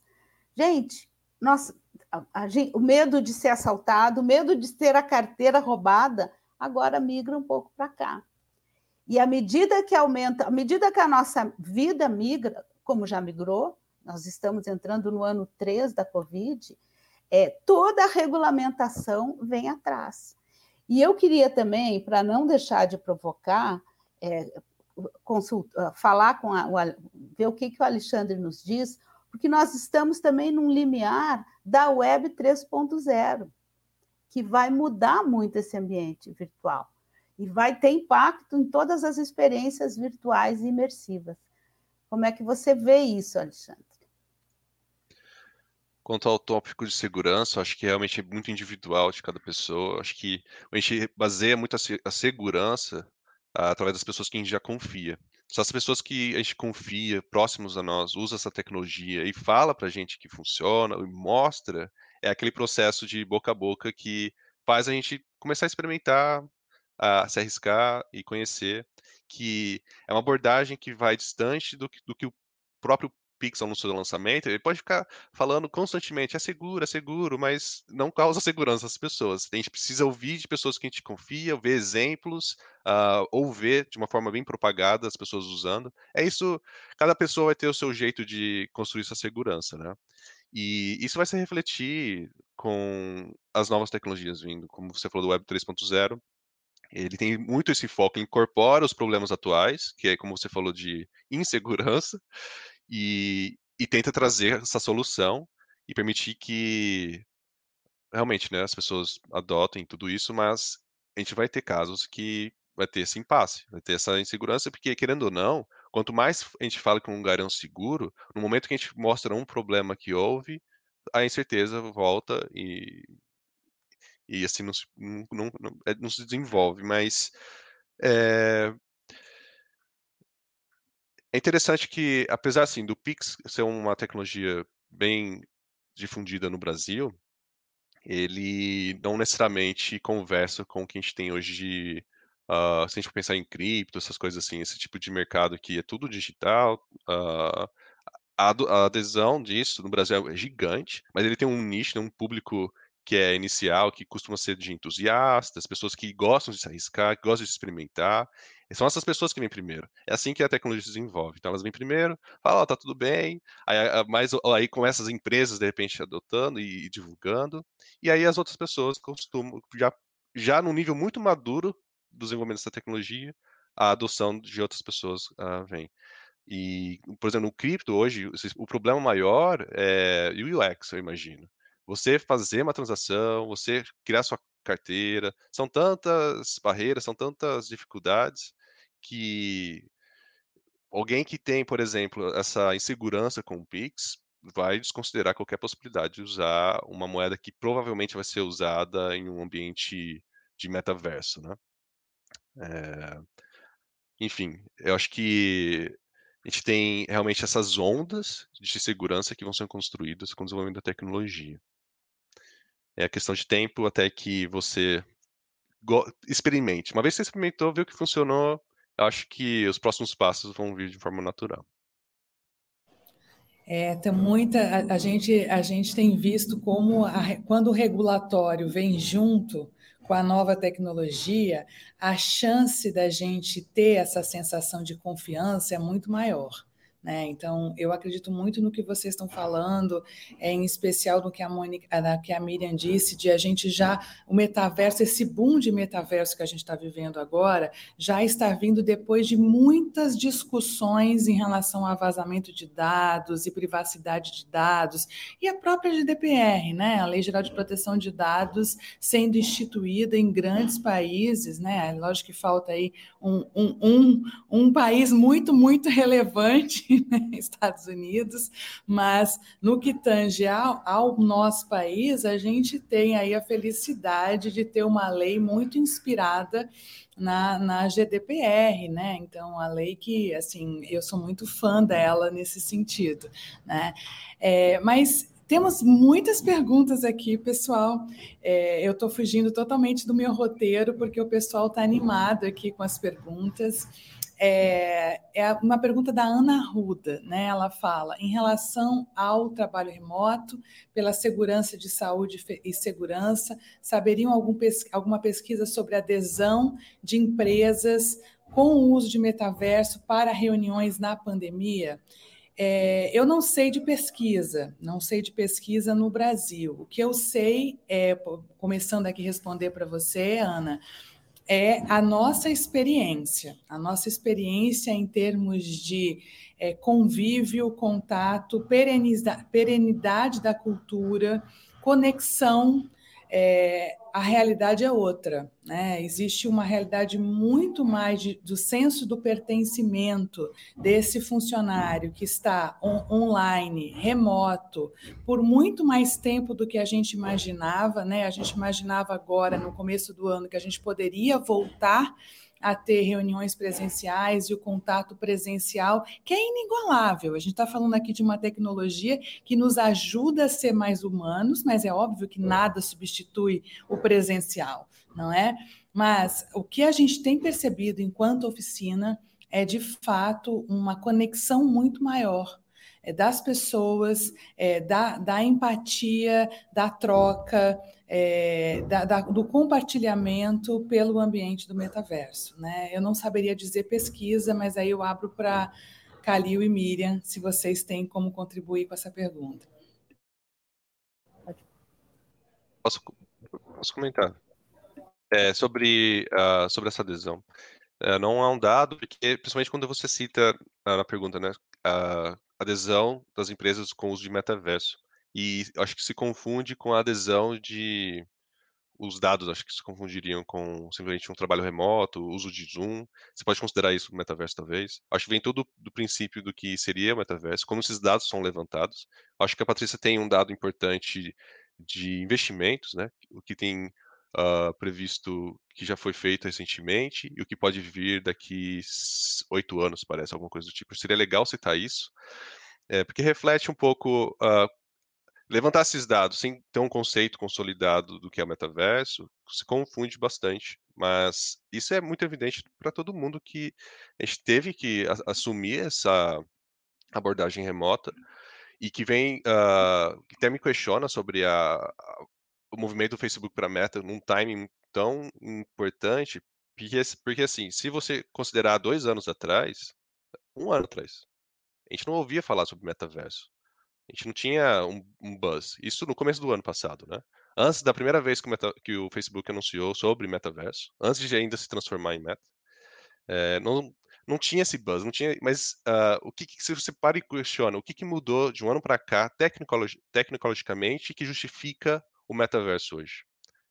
gente, nossa, a, a o medo de ser assaltado, o medo de ter a carteira roubada, agora migra um pouco para cá. E à medida que aumenta, à medida que a nossa vida migra, como já migrou, nós estamos entrando no ano 3 da Covid, é, toda a regulamentação vem atrás. E eu queria também, para não deixar de provocar, é, consulta, falar com a, ver o que, que o Alexandre nos diz, porque nós estamos também num limiar da Web 3.0, que vai mudar muito esse ambiente virtual e vai ter impacto em todas as experiências virtuais e imersivas. Como é que você vê isso, Alexandre? Quanto ao tópico de segurança, acho que realmente é muito individual de cada pessoa. Acho que a gente baseia muito a segurança ah, através das pessoas que a gente já confia. Só as pessoas que a gente confia, próximos a nós, usa essa tecnologia e fala para a gente que funciona e mostra, é aquele processo de boca a boca que faz a gente começar a experimentar, a se arriscar e conhecer, que é uma abordagem que vai distante do que, do que o próprio Pix anunciou o lançamento, ele pode ficar falando constantemente, é seguro, é seguro, mas não causa [laughs] segurança às pessoas. A gente precisa ouvir de pessoas que a gente confia, ver exemplos, uh, ou ver de uma forma bem propagada as pessoas usando. É isso, cada pessoa vai ter o seu jeito de construir sua segurança, né? E isso vai se refletir com as novas tecnologias vindo, como você falou do Web 3.0, ele tem muito esse foco, incorpora os problemas atuais, que é como você falou de insegurança, e, e tenta trazer essa solução e permitir que realmente né, as pessoas adotem tudo isso, mas a gente vai ter casos que vai ter esse impasse, vai ter essa insegurança, porque querendo ou não, quanto mais a gente fala que um lugar é um seguro, no momento que a gente mostra um problema que houve, a incerteza volta e e assim não, não, não, é, não se desenvolve, mas é, é interessante que, apesar assim do Pix ser uma tecnologia bem difundida no Brasil, ele não necessariamente conversa com o que a gente tem hoje de uh, se a gente pensar em cripto, essas coisas assim, esse tipo de mercado que é tudo digital, uh, a, a adesão disso no Brasil é gigante, mas ele tem um nicho, um público que é inicial, que costuma ser de entusiastas, pessoas que gostam de se arriscar, que gostam de experimentar. São essas pessoas que vêm primeiro. É assim que a tecnologia se desenvolve. Então elas vêm primeiro, falam, oh, tá tudo bem, aí, mais, aí empresas, de repente, adotando e, e divulgando, e aí as outras pessoas costumam, já, já num nível muito maduro do desenvolvimento dessa tecnologia, a adoção de outras pessoas uh, vem. E, por exemplo, no cripto hoje, o problema maior é o UX, eu imagino você fazer uma transação, você criar sua carteira, são tantas barreiras, são tantas dificuldades que alguém que tem, por exemplo, essa insegurança com o Pix vai desconsiderar qualquer possibilidade de usar uma moeda que provavelmente vai ser usada em um ambiente de metaverso, né? É... Enfim, eu acho que a gente tem realmente essas ondas de segurança que vão ser construídas com o desenvolvimento da tecnologia. É questão de tempo até que você experimente. Uma vez que você experimentou, viu que funcionou, acho que os próximos passos vão vir de forma natural. É, tem muita. A, a, gente, a gente tem visto como a, quando o regulatório vem junto com a nova tecnologia, a chance da gente ter essa sensação de confiança é muito maior. Né? Então, eu acredito muito no que vocês estão falando, é, em especial no que a, Mônica, que a Miriam disse, de a gente já, o metaverso, esse boom de metaverso que a gente está vivendo agora, já está vindo depois de muitas discussões em relação a vazamento de dados e privacidade de dados, e a própria GDPR, né? a Lei Geral de Proteção de Dados, sendo instituída em grandes países, né? lógico que falta aí um, um, um, um país muito, muito relevante né, [laughs] Estados Unidos, mas no que tange ao, ao nosso país, a gente tem aí a felicidade de ter uma lei muito inspirada na, na GDPR, né? Então, a lei que, assim, eu sou muito fã dela nesse sentido, né? É, mas temos muitas perguntas aqui, pessoal. É, eu estou fugindo totalmente do meu roteiro, porque o pessoal está animado aqui com as perguntas é, é uma pergunta da Ana Ruda, né? Ela fala em relação ao trabalho remoto, pela segurança de saúde e segurança, saberiam algum, alguma pesquisa sobre adesão de empresas com o uso de metaverso para reuniões na pandemia? É, eu não sei de pesquisa, não sei de pesquisa no Brasil. O que eu sei, é, começando aqui a responder para você, Ana, é a nossa experiência, a nossa experiência em termos de é, convívio, contato, perenidade, perenidade da cultura, conexão é, a realidade é outra. Né? Existe uma realidade muito mais de, do senso do pertencimento desse funcionário que está on, online, remoto, por muito mais tempo do que a gente imaginava. Né? A gente imaginava agora, no começo do ano, que a gente poderia voltar a ter reuniões presenciais e o contato presencial, que é inigualável. A gente está falando aqui de uma tecnologia que nos ajuda a ser mais humanos, mas é óbvio que nada substitui o presencial, não é? Mas o que a gente tem percebido enquanto oficina é, de fato, uma conexão muito maior é, das pessoas, é, da, da empatia, da troca, é, da, da, do compartilhamento pelo ambiente do metaverso. Né? Eu não saberia dizer pesquisa, mas aí eu abro para Calil e Miriam, se vocês têm como contribuir com essa pergunta. Posso, posso comentar? É, sobre, uh, sobre essa adesão. Uh, não há um dado, porque, principalmente quando você cita na pergunta, né, a adesão das empresas com o uso de metaverso. E acho que se confunde com a adesão de os dados, acho que se confundiriam com simplesmente um trabalho remoto, uso de Zoom. Você pode considerar isso metaverso, talvez. Acho que vem todo do princípio do que seria o metaverso, como esses dados são levantados. Acho que a Patrícia tem um dado importante de investimentos, né? O que tem uh, previsto, que já foi feito recentemente, e o que pode vir daqui oito anos, parece, alguma coisa do tipo. Seria legal citar isso, é, porque reflete um pouco uh, levantar esses dados sem ter um conceito consolidado do que é o metaverso se confunde bastante. Mas isso é muito evidente para todo mundo que a gente teve que assumir essa abordagem remota e que vem, uh, que até me questiona sobre a, a, o movimento do Facebook para Meta num timing tão importante, porque, porque assim, se você considerar dois anos atrás, um ano atrás, a gente não ouvia falar sobre metaverso. A gente não tinha um, um, buzz. Isso no começo do ano passado, né? Antes da primeira vez que o, meta, que o Facebook anunciou sobre metaverso, antes de ainda se transformar em meta, é, não, não tinha esse buzz, não tinha. Mas uh, o que, que, se você para e questiona, o que, que mudou de um ano para cá, tecnologi tecnologicamente, que justifica o metaverso hoje?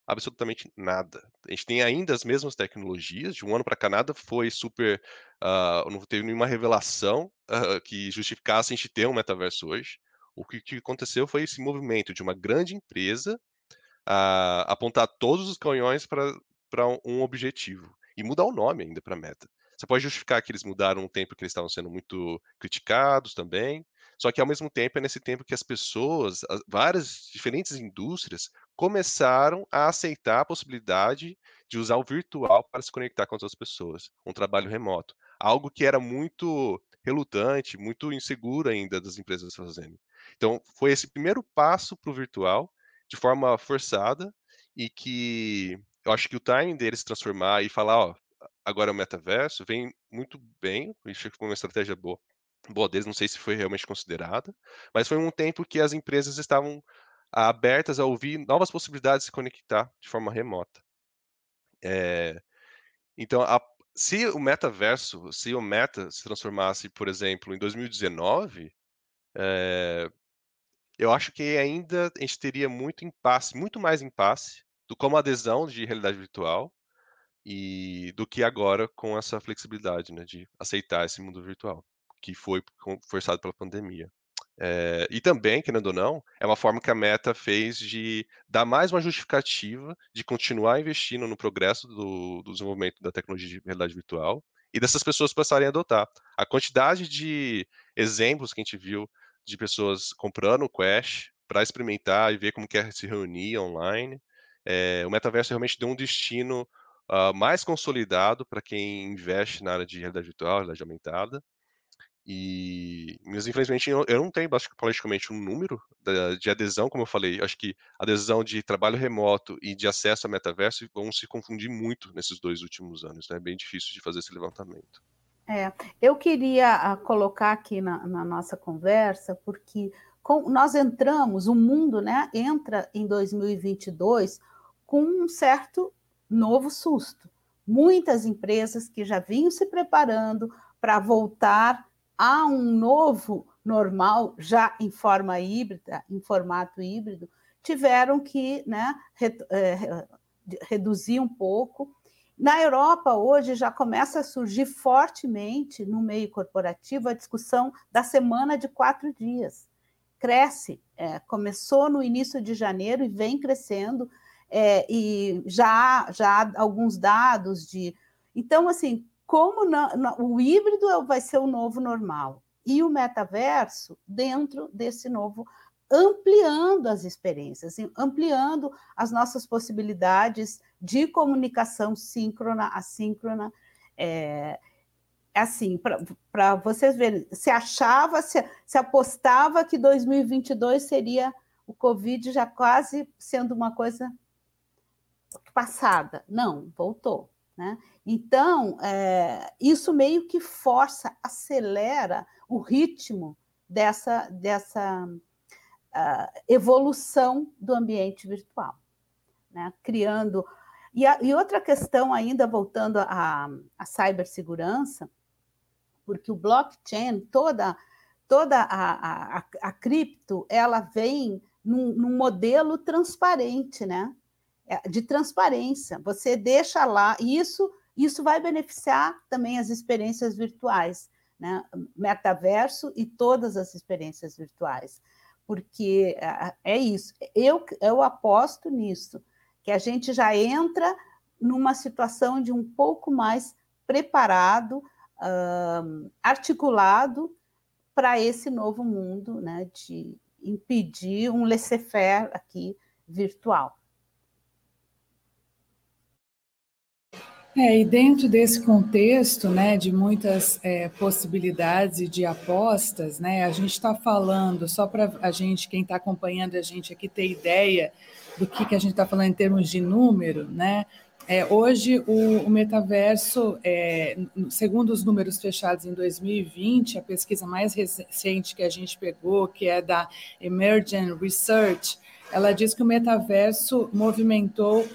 Absolutamente nada. A gente tem ainda as mesmas tecnologias, de um ano para cá nada foi super. Uh, não teve nenhuma revelação uh, [laughs] que justificasse a gente ter um metaverso hoje. O que, aconteceu foi esse movimento de uma grande empresa a apontar todos os canhões para um objetivo e mudar o nome ainda para Meta. Você pode justificar que eles mudaram um tempo que eles estavam sendo muito criticados também, só que ao mesmo tempo é nesse tempo que as pessoas, várias diferentes indústrias, começaram a aceitar a possibilidade de usar o virtual para se conectar com outras pessoas, um trabalho remoto, algo que era muito relutante, muito inseguro ainda das empresas fazendo. Então, foi esse primeiro passo para o virtual, de forma forçada, e que eu acho que o timing deles transformar e falar, ó, agora é o metaverso, vem muito bem, que foi uma estratégia boa, boa deles, não sei se foi realmente considerada, mas foi um tempo que as empresas estavam abertas a ouvir novas possibilidades de se conectar de forma remota. É, então, a, se o metaverso, se o meta se transformasse, por exemplo, em 2019, é, eu acho que ainda a gente teria muito impasse, muito mais impasse do como adesão de realidade virtual e do que agora com essa flexibilidade, né, de aceitar esse mundo virtual, que foi forçado pela pandemia. É, e também, querendo ou não, é uma forma que a Meta fez de dar mais uma justificativa de continuar investindo no progresso do, do desenvolvimento da tecnologia de realidade virtual e dessas pessoas passarem a adotar. A quantidade de exemplos que a gente viu de pessoas comprando o Quest para experimentar e ver como quer é se reunir online. É, o metaverso realmente deu um destino uh, mais consolidado para quem investe na área de realidade virtual, realidade aumentada. E, mas infelizmente eu, eu não tenho praticamente um número de, de adesão, como eu falei. Acho que adesão de trabalho remoto e de acesso a metaverso vão se confundir muito nesses dois últimos anos. Né? É bem difícil de fazer esse levantamento. É, eu queria ah, colocar aqui na, na nossa conversa, porque com, nós entramos, o mundo né, entra em 2022 com um certo novo susto. Muitas empresas que já vinham se preparando para voltar a um novo normal, já em forma híbrida, em formato híbrido, tiveram que né, é, reduzir um pouco na Europa, hoje, já começa a surgir fortemente no meio corporativo a discussão da semana de quatro dias. Cresce, é, começou no início de janeiro e vem crescendo, é, e já, já há alguns dados de. Então, assim, como o híbrido vai ser o novo normal e o metaverso dentro desse novo ampliando as experiências, ampliando as nossas possibilidades de comunicação síncrona, assíncrona. É, é assim, para vocês verem, se achava, se, se apostava que 2022 seria o Covid já quase sendo uma coisa passada. Não, voltou. Né? Então, é, isso meio que força, acelera o ritmo dessa, dessa uh, evolução do ambiente virtual, né? criando. E, a, e, outra questão, ainda voltando à, à cibersegurança, porque o blockchain, toda, toda a, a, a cripto, ela vem num, num modelo transparente, né? É, de transparência. Você deixa lá, e isso, isso vai beneficiar também as experiências virtuais, né? metaverso e todas as experiências virtuais. Porque é, isso, eu, eu aposto nisso, que a gente já entra numa situação de um pouco mais preparado, articulado para esse novo mundo, né, de impedir um laissez-faire aqui virtual. É, e dentro desse contexto, né, de muitas é, possibilidades e de apostas, né, a gente está falando, só para a gente, quem está acompanhando a gente aqui ter ideia do que, que a gente está falando em termos de número, né, é, hoje o, o metaverso, é, segundo os números fechados em 2020, a pesquisa mais recente que a gente pegou, que é da Emergent Research, ela diz que o metaverso movimentou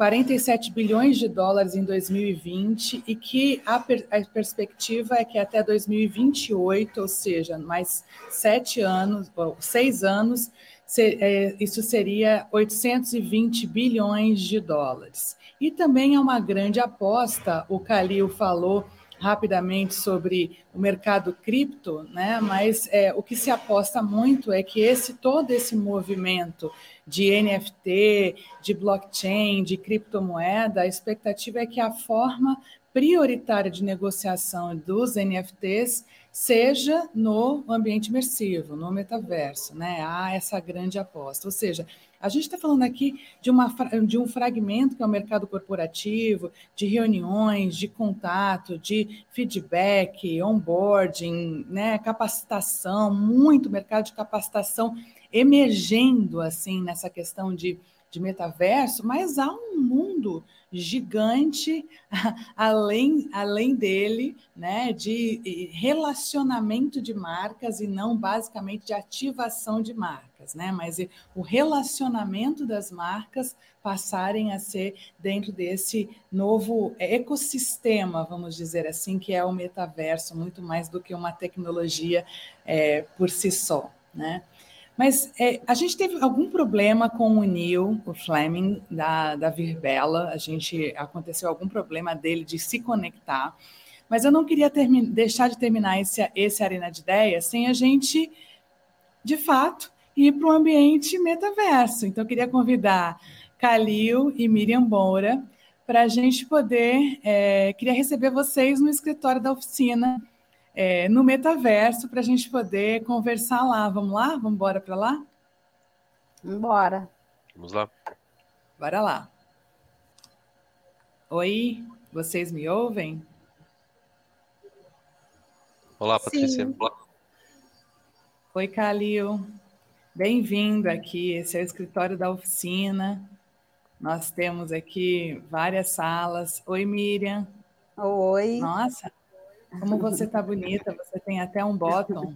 47 bilhões de dólares em 2020 e que a, per a, perspectiva é que até 2028, ou seja, mais sete anos, seis anos, se, é, isso seria 820 bilhões de dólares. E também é uma grande aposta, o Calil falou rapidamente sobre o mercado cripto, né? mas é, o que se aposta muito é que esse todo esse movimento de NFT, de blockchain, de criptomoeda, a expectativa é que a forma prioritária de negociação dos NFTs seja no ambiente imersivo, no metaverso, né? Há essa grande aposta. Ou seja, a gente está falando aqui de, uma, de um fragmento que é o mercado corporativo, de reuniões, de contato, de feedback, onboarding, né, capacitação, muito mercado de capacitação emergendo assim nessa questão de, de metaverso, mas há um mundo gigante [laughs] além, além dele, né, de relacionamento de marcas e não basicamente de ativação de marcas, né, mas o relacionamento das marcas passarem a ser dentro desse novo ecossistema, vamos dizer assim, que é o metaverso, muito mais do que uma tecnologia é, por si só, né. Mas é, a gente teve algum problema com o Neil, o Fleming, da, da Virbela. A gente aconteceu algum problema dele de se conectar. Mas eu não queria deixar de terminar esse, esse Arena de Ideias sem a gente, de fato, ir para o ambiente metaverso. Então, eu queria convidar Calil e Miriam Moura para a gente poder. É, queria receber vocês no escritório da oficina é, no metaverso para a gente poder conversar lá. Vamos lá? Vamos embora para lá? Embora. Vamos lá. Bora lá. Oi, vocês me ouvem? Olá, Patrícia. Sim. Oi, Calil. Bem-vindo aqui. Esse é o escritório da oficina. Nós temos aqui várias salas. Oi, Miriam. Oi. Nossa, como você está bonita, você tem até um bottom.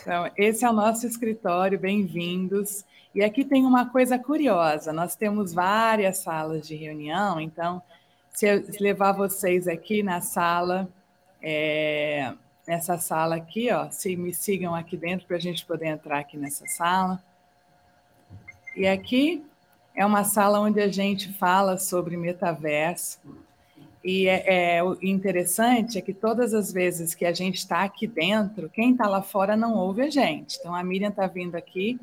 Então, esse é o nosso escritório, bem-vindos. E aqui tem uma coisa curiosa: nós temos várias salas de reunião, então, se eu levar vocês aqui na sala, é, nessa sala aqui, ó, se me sigam aqui dentro para a gente poder entrar aqui nessa sala. E aqui é uma sala onde a gente fala sobre metaverso. E é, é, interessante é que todas as vezes que a gente está aqui dentro, quem está lá fora não ouve a gente. Então a Miriam está vindo aqui,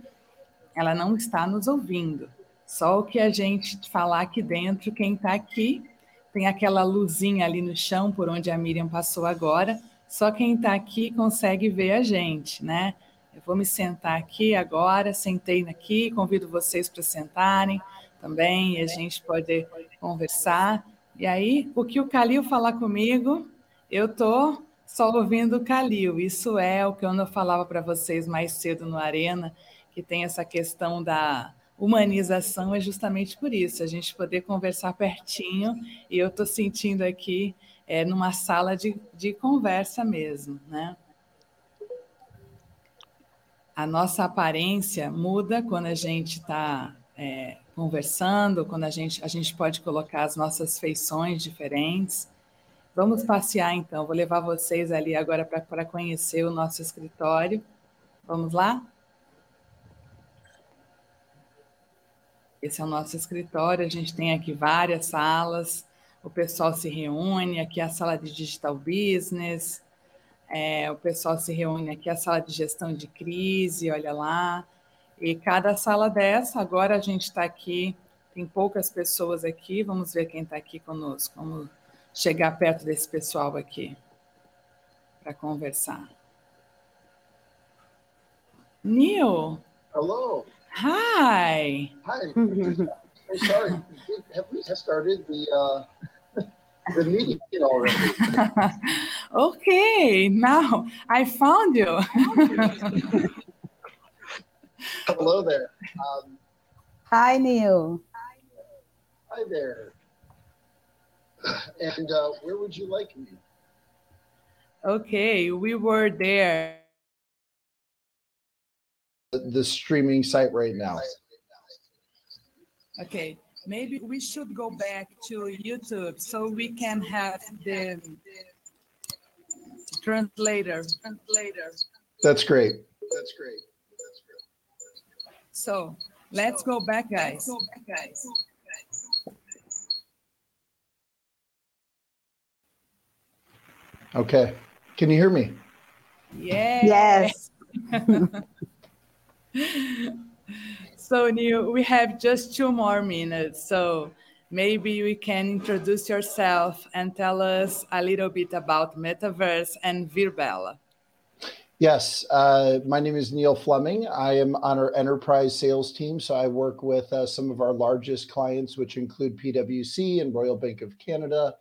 ela não está nos ouvindo. Só o que a gente falar aqui dentro, quem está aqui, tem aquela luzinha ali no chão por onde a Miriam passou agora. Só quem está aqui consegue ver a gente, né? Eu vou me sentar aqui agora, sentei aqui, convido vocês para sentarem também, e a gente pode conversar E aí, o que o Calil falar comigo, eu tô só ouvindo o Calil. Isso é o que eu não falava para vocês mais cedo no Arena, que tem essa questão da humanização, é justamente por isso, a gente poder conversar pertinho, e eu estou sentindo aqui é, numa sala de, de conversa mesmo, né? A nossa aparência muda quando a gente está é, conversando, quando a gente, a gente pode colocar as nossas feições diferentes. Vamos passear então, vou levar vocês ali agora para conhecer o nosso escritório. Vamos lá? Esse é o nosso escritório, a gente tem aqui várias salas, o pessoal se reúne, aqui é a sala de digital business, é, o pessoal se reúne. Aqui, é a sala de gestão de crise, olha lá, e cada sala dessa, agora a gente está aqui, tem poucas pessoas aqui, vamos ver quem está aqui conosco, vamos chegar perto desse pessoal aqui para conversar. Neil. Hello. Hi. Hi. I'm sorry. [laughs] Have we started the uh, [laughs] the meeting already? [laughs] okay. Now I found you. Hello there. Um, Hi, Neil. Hi there. [sighs] And uh, where would you like me? Okay, we were there. The streaming site right now. Okay, maybe we should go back to YouTube so we can have the translator. Translator. That's great. That's great. That's great. So let's go back, guys. Go back, guys. Okay. Can you hear me? Yes. Yes. [laughs] so Neil, we have just two more minutes. So maybe we can introduce yourself and tell us a little bit about Metaverse and Virbela. Yes. Uh, my name is Neil Fleming. I am on our enterprise sales team. So I work with uh, some of our largest clients, which include PwC and Royal Bank of Canada,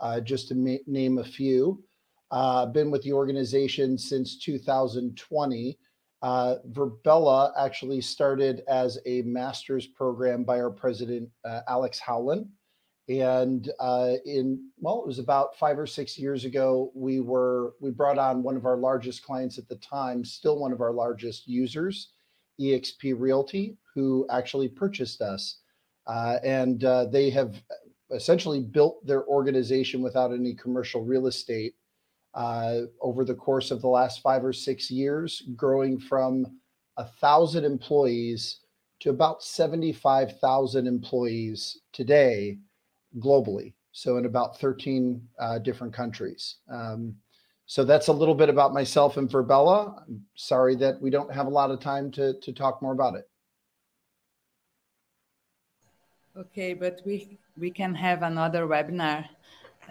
uh, just to ma- name a few. Uh, been with the organization since 2020. Uh, Verbella actually started as a master's program by our president, uh, Alex Howland. And uh, in, well, it was about five or six years ago, we were, we brought on one of our largest clients at the time, still one of our largest users, EXP Realty, who actually purchased us. Uh, and uh, they have essentially built their organization without any commercial real estate uh, over the course of the last five or six years, growing from a thousand employees to about 75,000 employees today globally. So, in about 13 uh, different countries. Um, so, that's a little bit about myself and Verbella. I'm sorry that we don't have a lot of time to, to talk more about it. Okay, but we we can have another webinar,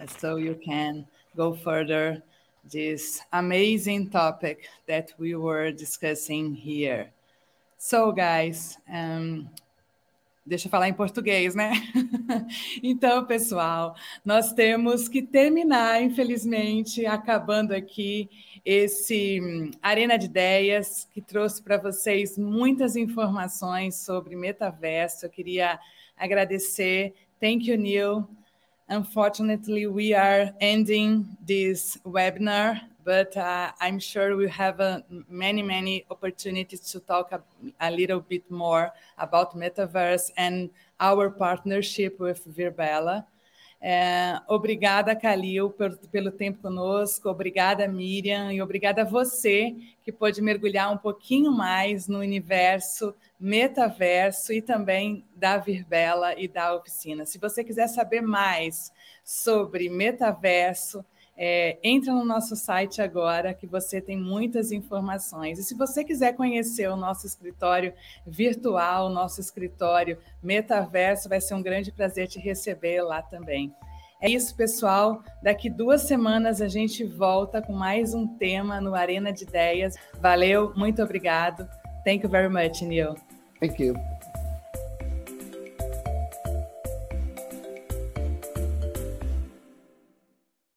so you can go further this amazing topic that we were discussing here. So, guys, um, deixa eu falar em português, né? [laughs] então, pessoal, nós temos que terminar, infelizmente, acabando aqui esse hum, Arena de Ideias, que trouxe para vocês muitas informações sobre metaverso. Eu queria agradecer. Thank you, Neil. Unfortunately, we are ending this webinar, but uh, I'm sure we have uh, many, many opportunities to talk a, a, little bit more about Metaverse and our partnership with Virbela. É, obrigada, Calil, pelo, pelo tempo conosco. Obrigada, Miriam. E obrigada a você que pôde mergulhar um pouquinho mais no universo metaverso e também da Virbela e da oficina. Se você quiser saber mais sobre metaverso, é, entra no nosso site agora que você tem muitas informações. E se você quiser conhecer o nosso escritório virtual, o nosso escritório metaverso, vai ser um grande prazer te receber lá também. É isso, pessoal. Daqui duas semanas a gente volta com mais um tema no Arena de Ideias. Valeu, muito obrigado. Thank you very much, Neil. Thank you.